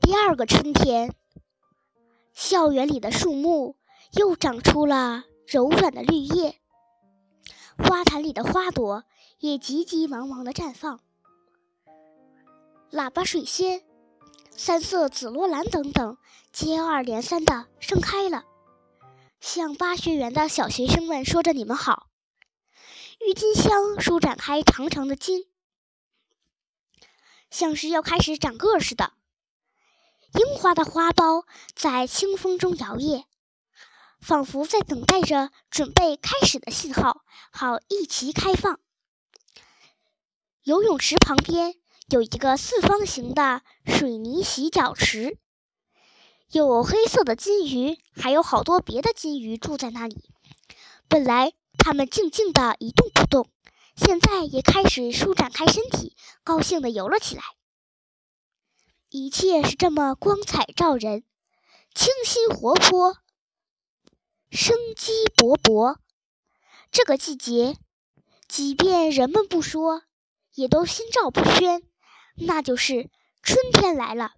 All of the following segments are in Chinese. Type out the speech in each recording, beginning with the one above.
第二个春天，校园里的树木又长出了柔软的绿叶，花坛里的花朵也急急忙忙地绽放。喇叭水仙、三色紫罗兰等等，接二连三地盛开了，向巴学园的小学生们说着“你们好”。郁金香舒展开长长的茎，像是要开始长个似的。樱花的花苞在清风中摇曳，仿佛在等待着准备开始的信号，好一齐开放。游泳池旁边有一个四方形的水泥洗脚池，有黑色的金鱼，还有好多别的金鱼住在那里。本来它们静静的一动不动，现在也开始舒展开身体，高兴的游了起来。一切是这么光彩照人，清新活泼，生机勃勃。这个季节，即便人们不说，也都心照不宣，那就是春天来了。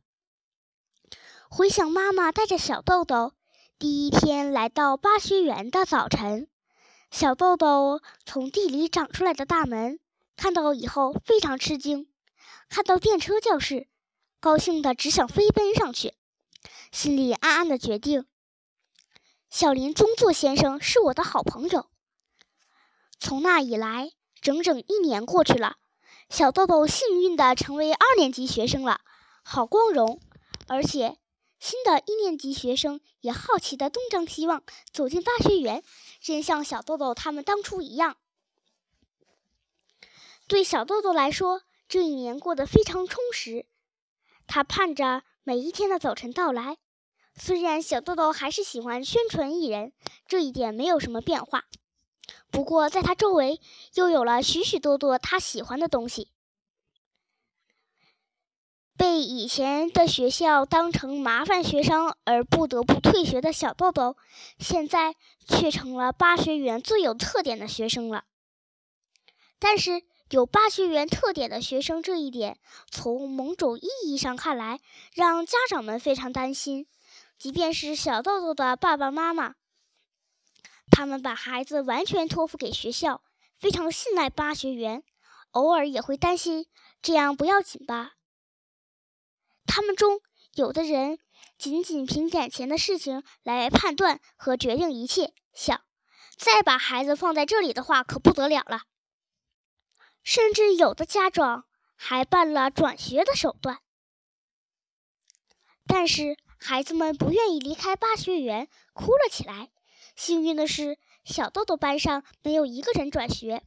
回想妈妈带着小豆豆第一天来到巴学园的早晨，小豆豆从地里长出来的大门看到以后非常吃惊，看到电车教室。高兴的只想飞奔上去，心里暗暗的决定：小林中作先生是我的好朋友。从那以来，整整一年过去了，小豆豆幸运的成为二年级学生了，好光荣！而且新的一年级学生也好奇的东张西望，走进大学园，真像小豆豆他们当初一样。对小豆豆来说，这一年过得非常充实。他盼着每一天的早晨到来。虽然小豆豆还是喜欢宣传艺人，这一点没有什么变化。不过，在他周围又有了许许多多他喜欢的东西。被以前的学校当成麻烦学生而不得不退学的小豆豆，现在却成了巴学园最有特点的学生了。但是，有巴学园特点的学生，这一点从某种意义上看来，让家长们非常担心。即便是小豆豆的爸爸妈妈，他们把孩子完全托付给学校，非常信赖巴学园，偶尔也会担心这样不要紧吧。他们中有的人仅仅凭眼前的事情来判断和决定一切，想再把孩子放在这里的话，可不得了了。甚至有的家长还办了转学的手段，但是孩子们不愿意离开巴学园，哭了起来。幸运的是，小豆豆班上没有一个人转学。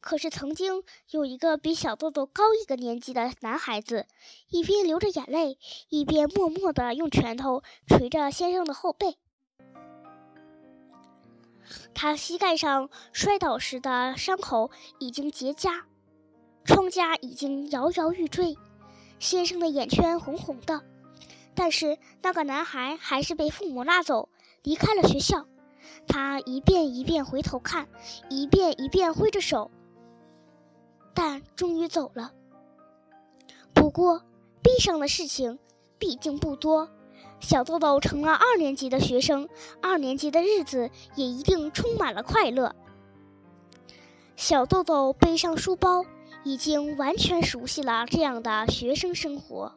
可是曾经有一个比小豆豆高一个年级的男孩子，一边流着眼泪，一边默默地用拳头捶着先生的后背。他膝盖上摔倒时的伤口已经结痂，疮痂已经摇摇欲坠，先生的眼圈红红的。但是那个男孩还是被父母拉走，离开了学校。他一遍一遍回头看，一遍一遍挥着手，但终于走了。不过，悲伤的事情毕竟不多。小豆豆成了二年级的学生，二年级的日子也一定充满了快乐。小豆豆背上书包，已经完全熟悉了这样的学生生活。